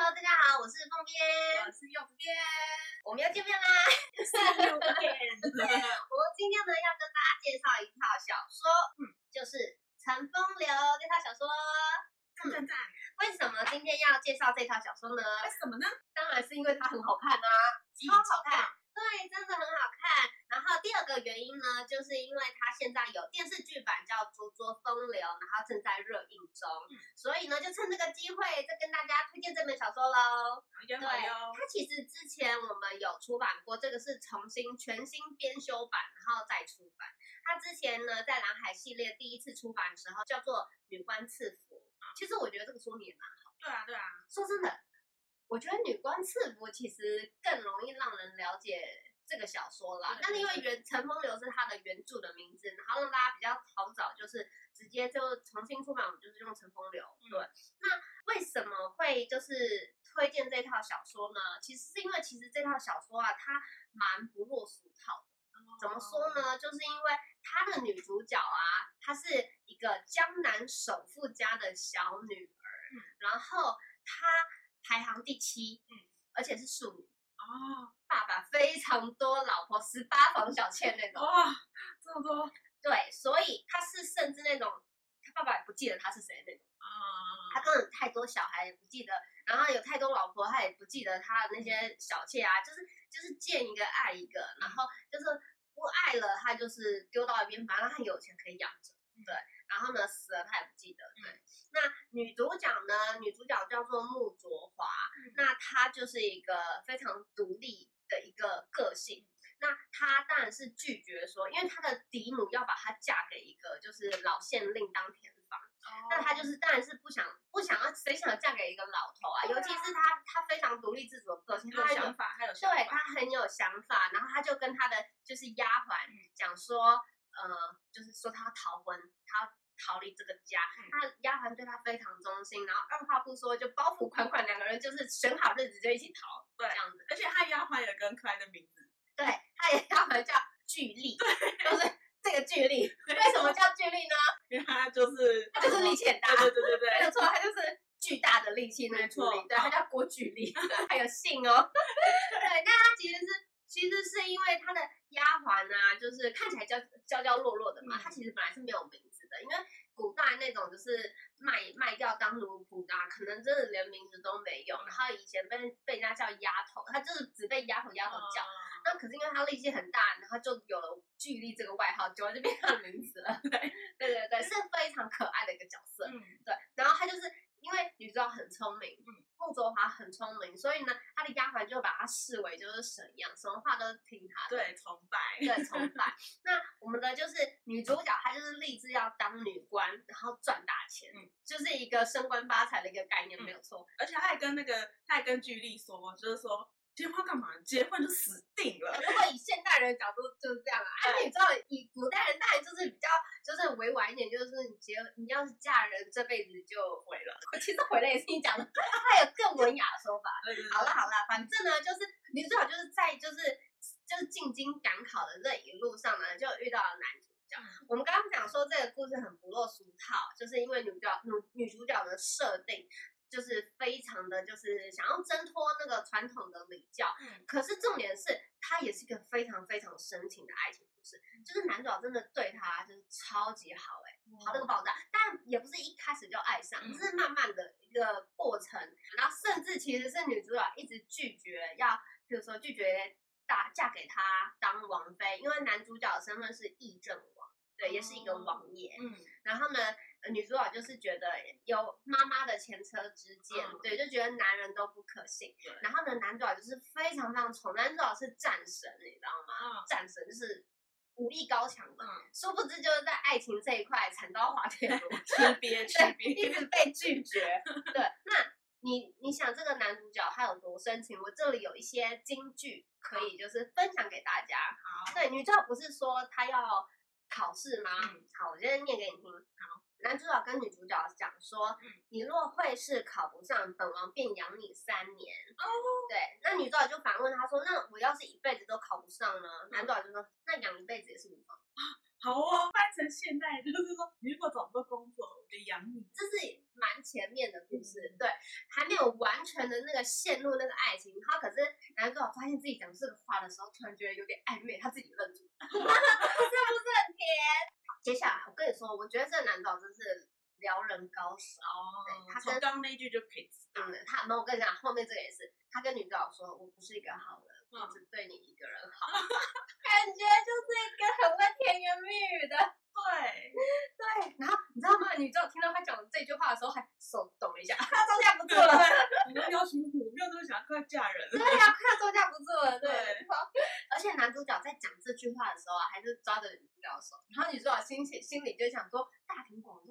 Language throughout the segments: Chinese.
Hello，大家好，我是凤边，我是柚子编，我们又见面啦！我们今天呢要跟大家介绍一套小说，嗯，就是《乘风流》这套小说。赞赞赞！为什么今天要介绍这套小说呢？为什么呢？当然是因为它很好看啊，超好看。对，真的很好看。第二个原因呢，就是因为它现在有电视剧版叫《拙拙风流》，然后正在热映中，嗯、所以呢，就趁这个机会再跟大家推荐这本小说喽。对，它其实之前我们有出版过，这个是重新全新编修版，然后再出版。它之前呢，在蓝海系列第一次出版的时候叫做《女官赐福》，其实我觉得这个书名也蛮好。对啊，对啊。说真的。我觉得女官赐福其实更容易让人了解这个小说啦。那因为原《乘风流》是它的原著的名字，然后让大家比较好找，就是直接就重新出版，我们就是用《乘风流》。对。那为什么会就是推荐这套小说呢？其实是因为其实这套小说啊，它蛮不落俗套的。怎么说呢？就是因为它的女主角啊，她是一个江南首富家的小女儿，然后她。排行第七，嗯，而且是庶女哦。爸爸非常多老婆，十八房小妾那种。哇，这么多。对，所以他是甚至那种，他爸爸也不记得他是谁那种。啊、嗯。他根本太多小孩也不记得，然后有太多老婆，他也不记得他的那些小妾啊，就是就是见一个爱一个，然后就是不爱了，他就是丢到一边，反正他有钱可以养着。对。然后呢，死了他也不记得。对，那女主角呢？女主角叫做穆卓华，嗯、那她就是一个非常独立的一个个性。那她当然是拒绝说，因为她的嫡母要把她嫁给一个就是老县令当田房。哦、那她就是当然是不想不想要，谁想要嫁给一个老头啊？啊尤其是她，她非常独立自主的个性，她有想法，她有对，她很有想法。然后她就跟她的就是丫鬟讲说，呃，就是说她要逃婚，她。逃离这个家，他丫鬟对他非常忠心，然后二话不说就包袱款款，两个人就是选好日子就一起逃，对，这样子。而且他丫鬟也跟可爱的名字，对，他也丫鬟叫巨力，对，就是这个巨力。为什么叫巨力呢？因为他就是他就是力气很大，对对对对，没有错，他就是巨大的力气那个巨力，对，他叫郭巨力，还有姓哦。对，那他其实是其实是因为他的丫鬟啊，就是看起来娇娇娇弱弱的嘛，他其实本来是没有名字的。因为古代那种就是卖卖掉当奴能真的连名字都没有。然后以前被被人家叫丫头，她就是只被丫头丫头叫。那可是因为她力气很大，然后就有了巨力这个外号，久了就变成名字了。对对对对，是非常可爱的一个角色。嗯，对。然后她就是。因为女主角很聪明，嗯，穆卓华很聪明，所以呢，他的丫鬟就把他视为就是神一样，什么话都听他的。对，崇拜，对，崇拜。那我们的就是女主角，她就是立志要当女官，然后赚大钱，嗯，就是一个升官发财的一个概念，嗯、没有错。而且她还跟那个，她还跟巨力说，就是说。结婚干嘛？结婚就死定了。如果以现代人的角度就是这样啊，而且你知道，以古代人当然就是比较就是委婉一点，就是你结你要是嫁人，这辈子就毁了。其实毁了也是你讲的，他有更文雅的说法。好了好了，反正呢，就是女主角就是在就是就是进京赶考的这一路上呢，就遇到了男主角。我们刚刚讲说这个故事很不落俗套，就是因为女主角女女主角的设定。就是非常的就是想要挣脱那个传统的礼教，嗯，可是重点是，它也是一个非常非常深情的爱情故事。就是男主角真的对她就是超级好，哎，好那个爆炸，但也不是一开始就爱上，是慢慢的一个过程。然后甚至其实是女主角一直拒绝要，比如说拒绝大嫁给他当王妃，因为男主角的身份是议政王，对，也是一个王爷，嗯，然后呢。女主角就是觉得有妈妈的前车之鉴，嗯、对，就觉得男人都不可信。对然后呢，男主角就是非常非常宠，男主角是战神，你知道吗？嗯、战神就是武力高强的，嗯、殊不知就是在爱情这一块惨遭滑铁卢，吃瘪吃瘪，一直被拒绝。对，那你你想这个男主角他有多深情？我这里有一些金句可以就是分享给大家。好，对，女主角不是说她要考试吗？嗯、好，我现在念给你听。好。男主角跟女主角讲说，你若会试考不上，本王便养你三年。哦，对，那女主角就反问他说，那我要是一辈子都考不上呢？男主角就说，那养一辈子也是无妨。好哦，翻成现代就是说，你如果找不到工作，我就养你。这是蛮前面的故事，嗯、对，还没有完全的那个陷入那个爱情。他可是男主角发现自己讲这个话的时候，突然觉得有点暧昧，他自己愣住了？接下来我跟你说，我觉得这个男导真是撩人高手哦。对，他从刚刚那句就可以知道了。他，没有，我跟你讲，后面这个也是，他跟女主角说，我不是一个好人。我只对你一个人好，感觉就是一个很会甜言蜜语的。对对，然后你知道吗？女主角听到他讲这句话的时候，还手抖一下，他招架不住了。你们要辛苦，没有那么想要快嫁人。对呀，快要招架不住了。对，而且男主角在讲这句话的时候啊，还是抓着女主角的手，然后女主角心情心里就想说：大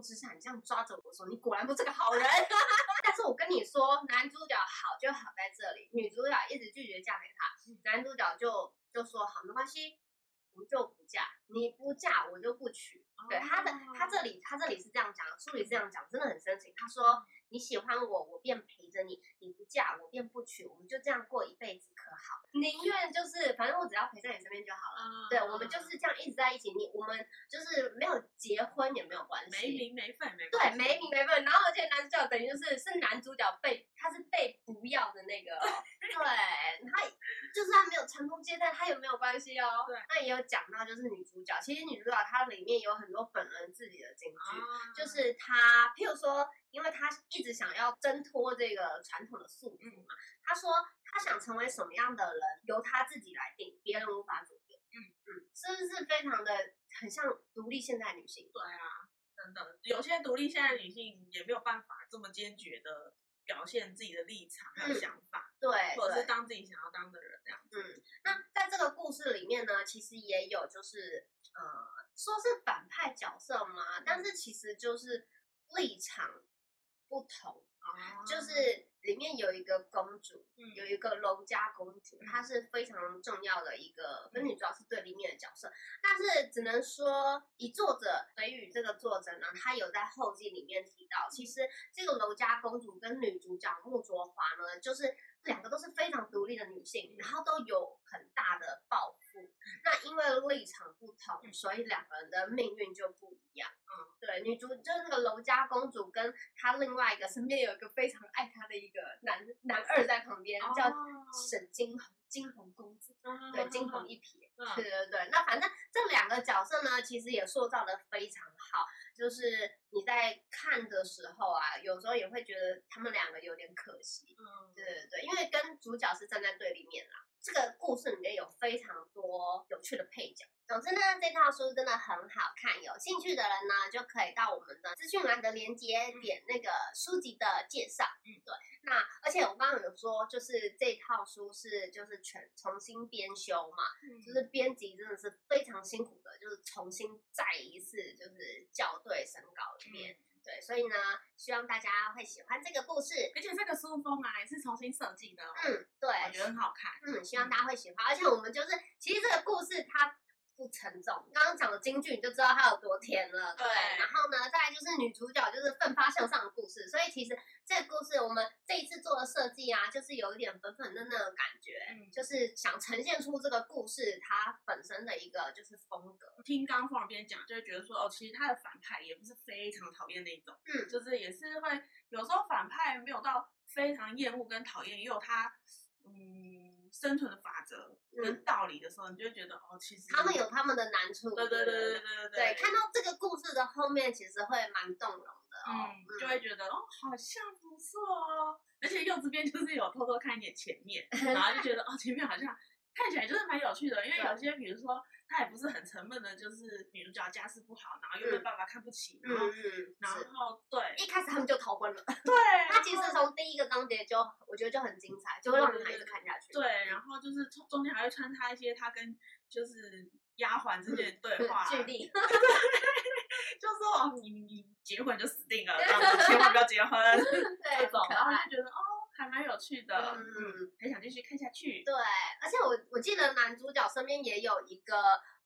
之下，你这样抓着我说，你果然不是个好人。但是我跟你说，男主角好就好在这里，女主角一直拒绝嫁给他。男主角就就说好，没关系，我就不嫁，你不嫁我就不娶。对他的他这里他这里是这样讲，书里是这样讲，真的很深情。他说你喜欢我，我便陪着你；你不嫁我便不娶，我们就这样过一辈子，可好？宁愿就是反正我只要陪在你身边就好了。对，我们就是这样一直在一起。你我们就是没有结婚也没有关系，没名没份没对，没名没份。然后而且男主角等于就是是男主角被他是被不要的那个，对，他。就是他没有成功接待，他有没有关系哦？对，那也有讲到，就是女主角，其实女主角她里面有很多本人自己的金句，啊、就是她，譬如说，因为她一直想要挣脱这个传统的束缚嘛，她、嗯、说她想成为什么样的人，由她自己来定，别人无法左右。嗯嗯，是不是非常的很像独立现代女性？对啊，真的，有些独立现代女性也没有办法这么坚决的。表现自己的立场和想法，嗯、对，或者是当自己想要当的人这样子。嗯，那在这个故事里面呢，其实也有就是呃，说是反派角色嘛，嗯、但是其实就是立场不同。啊，就是里面有一个公主，嗯、有一个楼家公主，嗯、她是非常重要的一个，跟女主角是对立面的角色。但是只能说，以作者北宇这个作者呢，他有在后记里面提到，其实这个楼家公主跟女主角木卓华呢，就是两个都是非常独立的女性，然后都有很大的抱负。那因为立场不同，所以两个人的命运就不一样。嗯，对，女主就是那个楼家公主，跟她另外一个身边有一个非常爱她的一个男男二在旁边，叫沈金鸿，金鸿公子，对，惊鸿一瞥。对对对，那反正这两个角色呢，其实也塑造的非常好。就是你在看的时候啊，有时候也会觉得他们两个有点可惜。嗯，对对对，因为跟主角是站在对立面啦。这个故事里面有非常多有趣的配角。总之呢，这套书真的很好看，有兴趣的人呢就可以到我们的资讯栏的连接点那个书籍的介绍。嗯，对。那而且我刚刚有说，就是这套书是就是全重新编修嘛，嗯、就是编辑真的是非常辛苦的，就是重新再一次就是校对审稿里面。嗯对，所以呢，希望大家会喜欢这个故事，而且这个书封啊也是重新设计的，哦，嗯，对，我觉得很好看，嗯，希望大家会喜欢。而且我们就是，其实这个故事它不沉重，刚刚讲的京剧你就知道它有多甜了，对。对，然后呢，再来就是女主角就是奋发向上的故事，所以其实这个故事我们的设计啊，就是有一点粉粉嫩嫩的感觉，嗯，就是想呈现出这个故事它本身的一个就是风格。听刚刚边讲，就会觉得说，哦，其实他的反派也不是非常讨厌那种，嗯，就是也是会有时候反派没有到非常厌恶跟讨厌，也有他嗯生存的法则跟道理的时候，嗯、你就会觉得哦，其实他们有他们的难处，对对对对对对，对，对，看到这个故事的后面，其实会蛮动容的，哦，嗯，就会觉得哦，好像不错哦，而且柚子边就是有偷偷看一点前面，然后就觉得哦，前面好像看起来就是蛮有趣的，因为有些比如说。他也不是很沉闷的，就是女主角家世不好，然后又被爸爸看不起，然后，然后对，一开始他们就逃婚了。对，他其实从第一个章节就，我觉得就很精彩，就会让人一直看下去。对，然后就是中中间还会穿插一些他跟就是丫鬟之间的对 话，举例，就说哦，你你结婚就死定了，千万不要结婚，这种，然后就觉得哦。还蛮有趣的，嗯，嗯，很想继续看下去。对，而且我我记得男主角身边也有一个。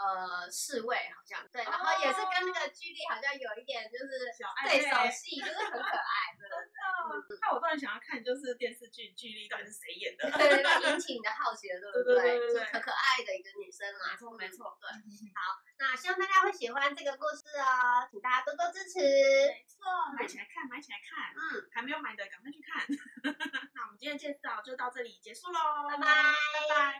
呃，侍卫好像对，然后也是跟那个剧里好像有一点就是小对手戏，就是很可爱，真的。那我突然想要看，就是电视剧剧力到底是谁演的？对，引起你的好奇了，对不对？对对对，可可爱的一个女生嘛，没错没错。对，好，那希望大家会喜欢这个故事哦，请大家多多支持。没错，买起来看，买起来看。嗯，还没有买的赶快去看。那我们今天介绍就到这里结束喽，拜拜拜拜。